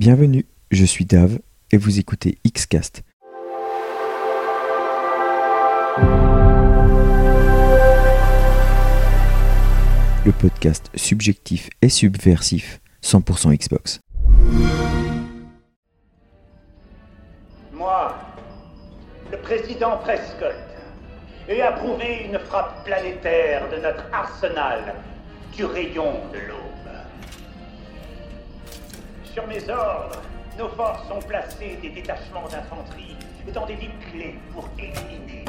Bienvenue, je suis Dave et vous écoutez Xcast. Le podcast subjectif et subversif 100% Xbox. Moi, le président Prescott, ai approuvé une frappe planétaire de notre arsenal du rayon de l'aube. Sur mes ordres, nos forces ont placé des détachements d'infanterie dans des villes clés pour éliminer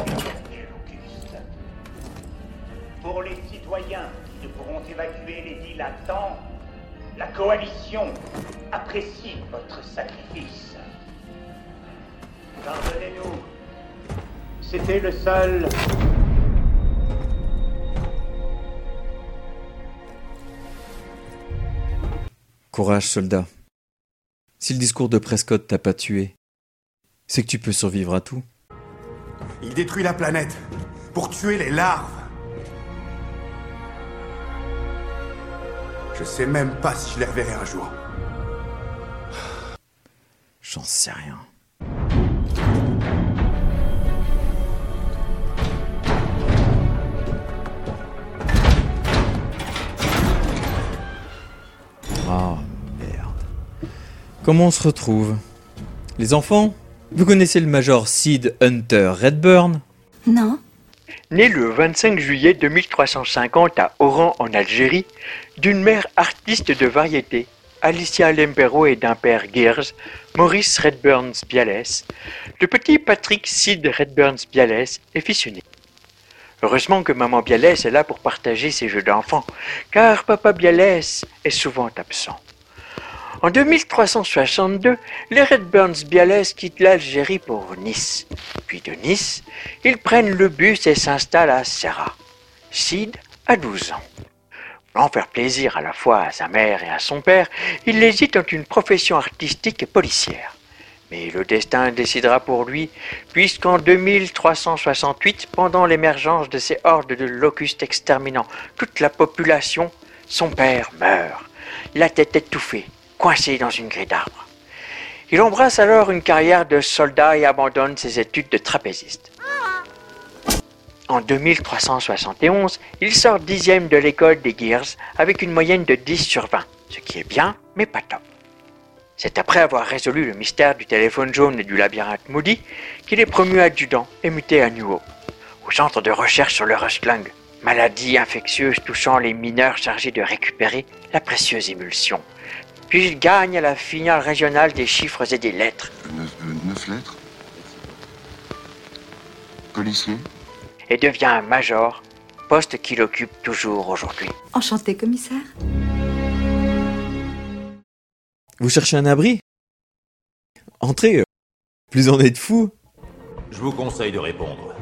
les locustes. Pour les citoyens qui ne pourront évacuer les villes à la coalition apprécie votre sacrifice. Pardonnez-nous, c'était le seul Courage, soldat. Si le discours de Prescott t'a pas tué, c'est que tu peux survivre à tout. Il détruit la planète pour tuer les larves. Je sais même pas si je les reverrai un jour. J'en sais rien. Comment on se retrouve? Les enfants? Vous connaissez le major Sid Hunter Redburn? Non. Né le 25 juillet 2350 à Oran en Algérie, d'une mère artiste de variété, Alicia Lembero et d'un père Gears, Maurice Redburn Bialès, le petit Patrick Sid Redburn Bialès est fils unique. Heureusement que maman Bialès est là pour partager ses jeux d'enfants, car papa Bialès est souvent absent. En 2362, les Redburns Bialès quittent l'Algérie pour Nice. Puis de Nice, ils prennent le bus et s'installent à Serra. Sid a 12 ans. Voulant faire plaisir à la fois à sa mère et à son père, il hésite entre une profession artistique et policière. Mais le destin décidera pour lui, puisqu'en 2368, pendant l'émergence de ces hordes de locustes exterminant toute la population, son père meurt, la tête étouffée, coincé dans une grille d'arbre. Il embrasse alors une carrière de soldat et abandonne ses études de trapéziste. En 2371, il sort dixième de l'école des Gears avec une moyenne de 10 sur 20, ce qui est bien, mais pas top. C'est après avoir résolu le mystère du téléphone jaune et du labyrinthe maudit qu'il est promu adjudant et muté à New au centre de recherche sur le Rustlung, maladie infectieuse touchant les mineurs chargés de récupérer la précieuse émulsion. Puis il gagne à la finale régionale des chiffres et des lettres Neuf, euh, neuf lettres Policier et devient un major, poste qu'il occupe toujours aujourd'hui. Enchanté, commissaire Vous cherchez un abri? Entrez, euh, plus en êtes fou. Je vous conseille de répondre.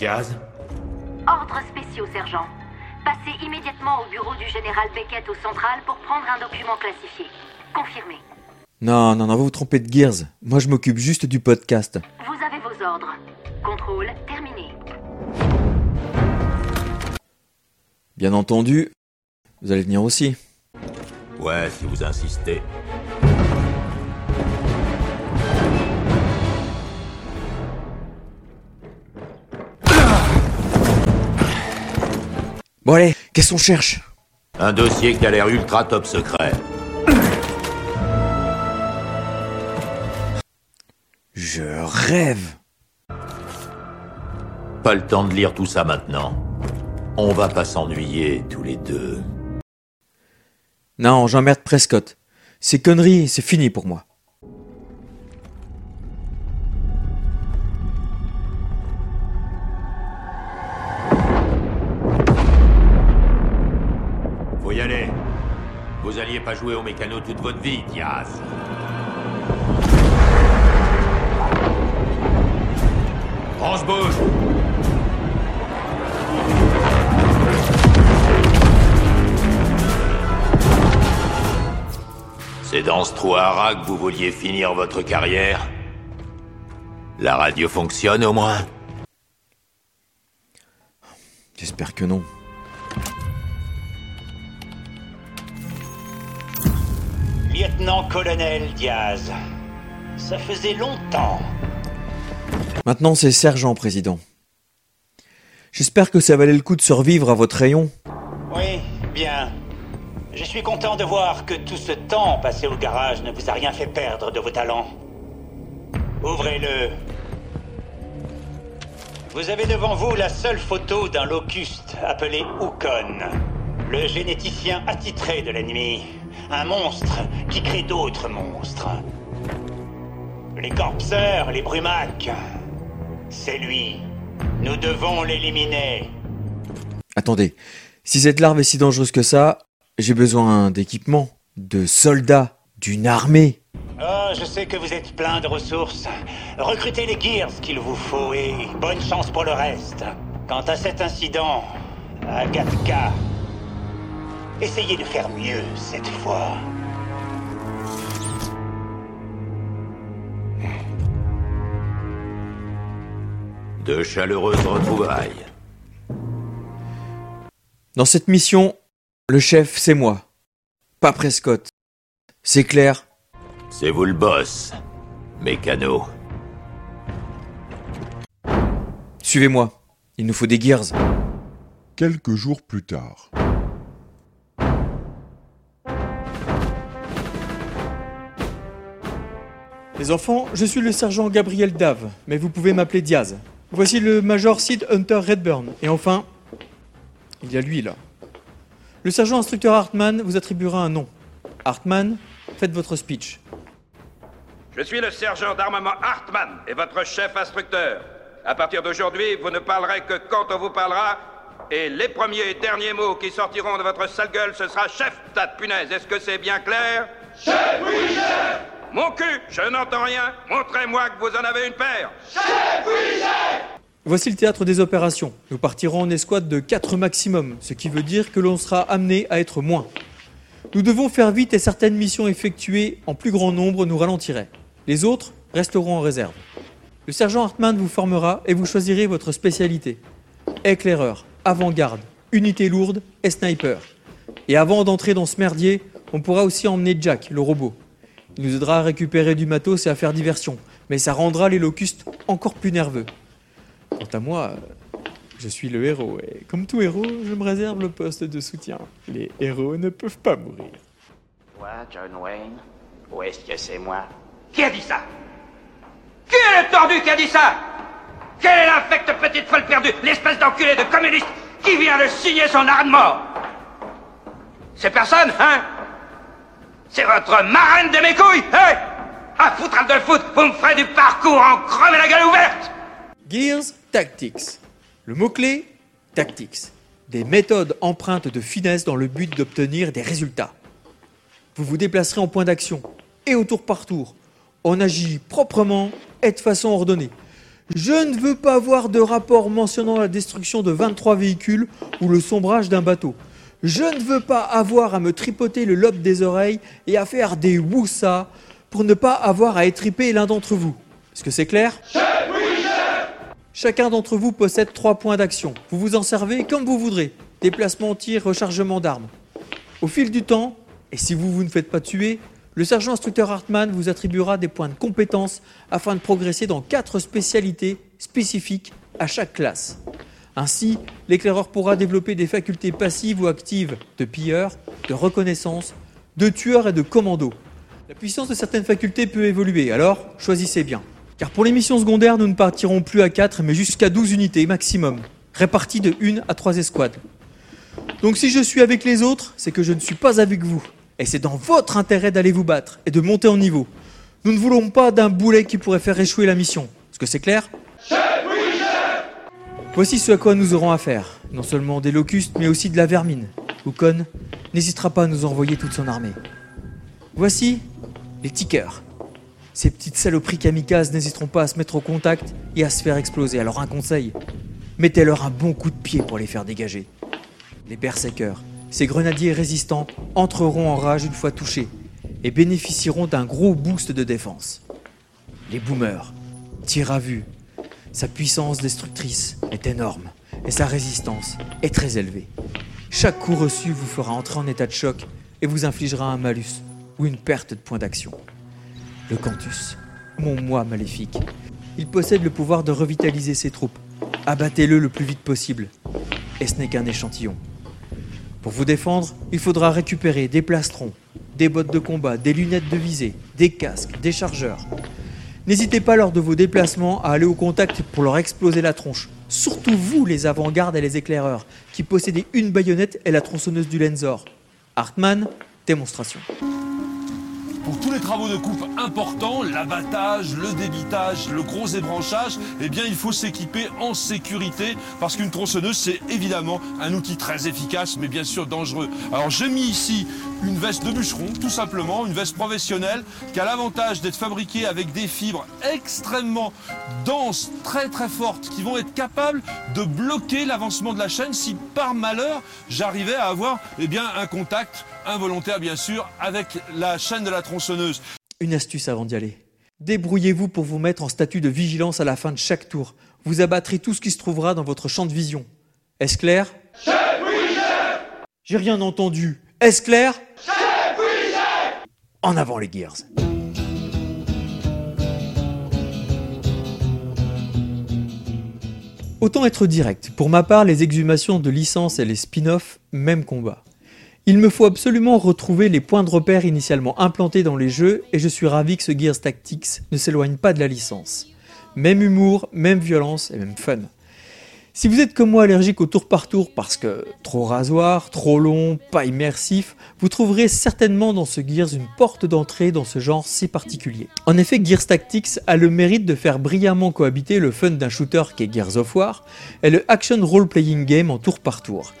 Diaz Ordres spéciaux, sergent. Passez immédiatement au bureau du général Beckett au central pour prendre un document classifié. Confirmé. Non, non, non, vous vous trompez de Gears. Moi, je m'occupe juste du podcast. Vous avez vos ordres. Contrôle terminé. Bien entendu, vous allez venir aussi. Ouais, si vous insistez. Bon allez, qu'est-ce qu'on cherche? Un dossier qui a l'air ultra top secret. Je rêve. Pas le temps de lire tout ça maintenant. On va pas s'ennuyer tous les deux. Non, j'emmerde Prescott. Ces conneries, c'est fini pour moi. Pas jouer au mécano toute votre vie, Diaz. C'est dans ce trou à que vous vouliez finir votre carrière La radio fonctionne au moins J'espère que non. Lieutenant-colonel Diaz, ça faisait longtemps. Maintenant, c'est sergent, président. J'espère que ça valait le coup de survivre à votre rayon. Oui, bien. Je suis content de voir que tout ce temps passé au garage ne vous a rien fait perdre de vos talents. Ouvrez-le. Vous avez devant vous la seule photo d'un locuste appelé Ukon, le généticien attitré de l'ennemi. Un monstre qui crée d'autres monstres. Les corpseurs, les brumacs. C'est lui. Nous devons l'éliminer. Attendez, si cette larve est si dangereuse que ça, j'ai besoin d'équipement, de soldats, d'une armée. Oh, je sais que vous êtes plein de ressources. Recrutez les Gears qu'il vous faut et bonne chance pour le reste. Quant à cet incident, Agatka, essayez de faire mieux cette fois. De chaleureuses retrouvailles. Dans cette mission, le chef, c'est moi. Pas Prescott. C'est clair C'est vous le boss, mécano. Suivez-moi. Il nous faut des gears. Quelques jours plus tard. Les enfants, je suis le sergent Gabriel Dave, mais vous pouvez m'appeler Diaz. Voici le major Sid Hunter Redburn. Et enfin, il y a lui là. Le sergent instructeur Hartman vous attribuera un nom. Hartman, faites votre speech. Je suis le sergent d'armement Hartman et votre chef instructeur. À partir d'aujourd'hui, vous ne parlerez que quand on vous parlera. Et les premiers et derniers mots qui sortiront de votre sale gueule, ce sera chef, tas de punaise. Est-ce que c'est bien clair? Chef, oui, chef Mon cul, je n'entends rien. Montrez-moi que vous en avez une paire. Voici le théâtre des opérations. Nous partirons en escouade de 4 maximum, ce qui veut dire que l'on sera amené à être moins. Nous devons faire vite et certaines missions effectuées en plus grand nombre nous ralentiraient. Les autres resteront en réserve. Le sergent Hartmann vous formera et vous choisirez votre spécialité. Éclaireur, avant-garde, unité lourde et sniper. Et avant d'entrer dans ce merdier, on pourra aussi emmener Jack, le robot. Il nous aidera à récupérer du matos et à faire diversion, mais ça rendra les locustes encore plus nerveux. Quant à moi, je suis le héros, et comme tout héros, je me réserve le poste de soutien. Les héros ne peuvent pas mourir. Toi, John Wayne? Ou est-ce que c'est moi? Qui a dit ça? Qui est le tordu qui a dit ça? Quelle est l'infecte petite folle perdue, l'espèce d'enculé de communiste qui vient de signer son arrêt de mort? C'est personne, hein? C'est votre marraine de mes couilles, hein? À foutre de le foot, vous me ferez du parcours en crever la gueule ouverte Gears Tactics. Le mot-clé, Tactics. Des méthodes empreintes de finesse dans le but d'obtenir des résultats. Vous vous déplacerez en point d'action et au tour par tour. On agit proprement et de façon ordonnée. Je ne veux pas voir de rapport mentionnant la destruction de 23 véhicules ou le sombrage d'un bateau. Je ne veux pas avoir à me tripoter le lobe des oreilles et à faire des woussas pour ne pas avoir à étriper l'un d'entre vous. Est-ce que c'est clair? Chacun d'entre vous possède trois points d'action. Vous vous en servez comme vous voudrez. Déplacement, tir, rechargement d'armes. Au fil du temps, et si vous, vous ne faites pas tuer, le sergent instructeur Hartmann vous attribuera des points de compétence afin de progresser dans quatre spécialités spécifiques à chaque classe. Ainsi, l'éclaireur pourra développer des facultés passives ou actives de pilleur, de reconnaissance, de tueur et de commando. La puissance de certaines facultés peut évoluer, alors choisissez bien. Car pour les missions secondaires, nous ne partirons plus à 4, mais jusqu'à 12 unités maximum, réparties de 1 à 3 escouades. Donc si je suis avec les autres, c'est que je ne suis pas avec vous. Et c'est dans votre intérêt d'aller vous battre et de monter en niveau. Nous ne voulons pas d'un boulet qui pourrait faire échouer la mission. Est-ce que c'est clair? Voici ce à quoi nous aurons affaire. Non seulement des locustes, mais aussi de la vermine. Ukon n'hésitera pas à nous envoyer toute son armée. Voici les tickers. Ces petites saloperies kamikazes n'hésiteront pas à se mettre au contact et à se faire exploser. Alors un conseil, mettez-leur un bon coup de pied pour les faire dégager. Les berserkers, ces grenadiers résistants, entreront en rage une fois touchés et bénéficieront d'un gros boost de défense. Les boomers, tir à vue. Sa puissance destructrice est énorme. et sa résistance est très élevée. Chaque coup reçu vous fera entrer en état de choc et vous infligera un malus ou une perte de points d'action. Le Cantus, mon moi maléfique, il possède le pouvoir de revitaliser ses troupes. Abattez-le le plus vite possible. Et ce n'est qu'un échantillon. Pour vous défendre, il faudra récupérer des plastrons, des bottes de combat, des lunettes de visée, des casques, des chargeurs. N'hésitez pas lors de vos déplacements à aller au contact pour leur exploser la tronche. Surtout vous, les avant-gardes et les éclaireurs, qui possédez une baïonnette et la tronçonneuse du Lenzor. Hartmann, démonstration. Pour tous les travaux de coupe importants, l'abattage, le débitage, le gros ébranchage, eh il faut s'équiper en sécurité parce qu'une tronçonneuse c'est évidemment un outil très efficace mais bien sûr dangereux. Alors j'ai mis ici une veste de bûcheron tout simplement, une veste professionnelle qui a l'avantage d'être fabriquée avec des fibres extrêmement denses, très très fortes qui vont être capables de bloquer l'avancement de la chaîne si par malheur j'arrivais à avoir eh un contact involontaire bien sûr avec la chaîne de la tronçonneuse. Une astuce avant d'y aller. Débrouillez-vous pour vous mettre en statut de vigilance à la fin de chaque tour. Vous abattrez tout ce qui se trouvera dans votre champ de vision. Est-ce clair? Chef, oui, chef J'ai rien entendu. Est-ce clair? Chef, oui, chef En avant les Gears. Autant être direct. Pour ma part, les exhumations de licence et les spin-offs, même combat. Il me faut absolument retrouver les points de repère initialement implantés dans les jeux et je suis ravi que ce Gears Tactics ne s'éloigne pas de la licence. Même humour, même violence et même fun. Si vous êtes comme moi allergique au tour par tour parce que trop rasoir, trop long, pas immersif, vous trouverez certainement dans ce Gears une porte d'entrée dans ce genre si particulier. En effet, Gears Tactics a le mérite de faire brillamment cohabiter le fun d'un shooter qui est Gears of War et le action role-playing game en tour par tour.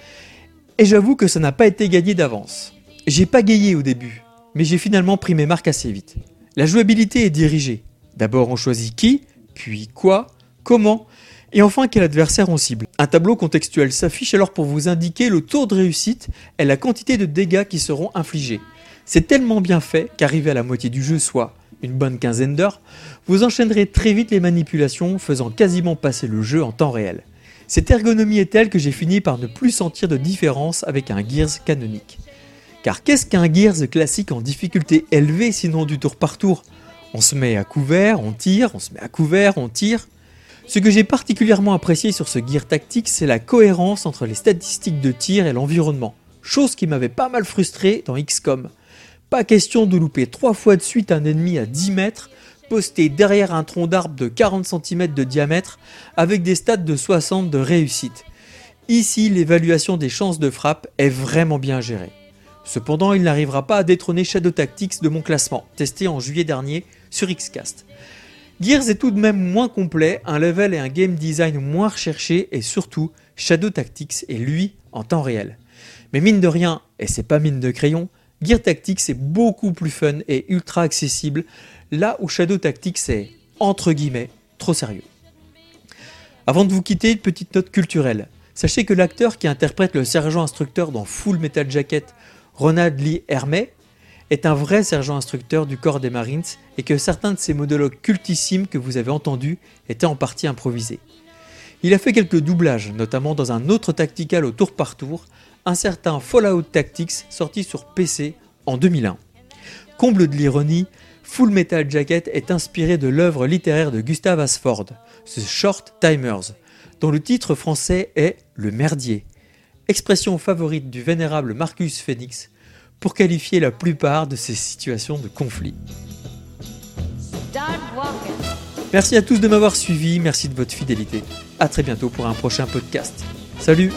Et j'avoue que ça n'a pas été gagné d'avance. J'ai pas gayé au début, mais j'ai finalement pris mes marques assez vite. La jouabilité est dirigée. D'abord on choisit qui, puis quoi, comment, et enfin quel adversaire on cible. Un tableau contextuel s'affiche alors pour vous indiquer le taux de réussite et la quantité de dégâts qui seront infligés. C'est tellement bien fait qu'arrivé à la moitié du jeu, soit une bonne quinzaine d'heures, vous enchaînerez très vite les manipulations, faisant quasiment passer le jeu en temps réel. Cette ergonomie est telle que j'ai fini par ne plus sentir de différence avec un Gears canonique. Car qu'est-ce qu'un Gears classique en difficulté élevée sinon du tour par tour? On se met à couvert, on tire, on se met à couvert, on tire. Ce que j'ai particulièrement apprécié sur ce Gear tactique, c'est la cohérence entre les statistiques de tir et l'environnement, chose qui m'avait pas mal frustré dans XCOM. Pas question de louper trois fois de suite un ennemi à 10 mètres posté derrière un tronc d'arbre de 40 cm de diamètre avec des stats de 60 de réussite. Ici, l'évaluation des chances de frappe est vraiment bien gérée. Cependant, il n'arrivera pas à détrôner Shadow Tactics de mon classement, testé en juillet dernier sur Xcast. Gears est tout de même moins complet, un level et un game design moins recherché et surtout, Shadow Tactics est lui en temps réel. Mais mine de rien, et c'est pas mine de crayon, Gear Tactics est beaucoup plus fun et ultra accessible, là où Shadow Tactics est, entre guillemets, trop sérieux. Avant de vous quitter, une petite note culturelle. Sachez que l'acteur qui interprète le sergent instructeur dans Full Metal Jacket, Ronald Lee Hermé, est un vrai sergent instructeur du corps des Marines et que certains de ses monologues cultissimes que vous avez entendus étaient en partie improvisés. Il a fait quelques doublages, notamment dans un autre tactical au tour par tour, un certain Fallout Tactics sorti sur PC en 2001. Comble de l'ironie, Full Metal Jacket est inspiré de l'œuvre littéraire de Gustave Asford, The Short Timers, dont le titre français est Le Merdier, expression favorite du vénérable Marcus Phoenix pour qualifier la plupart de ces situations de conflit. Merci à tous de m'avoir suivi, merci de votre fidélité. A très bientôt pour un prochain podcast. Salut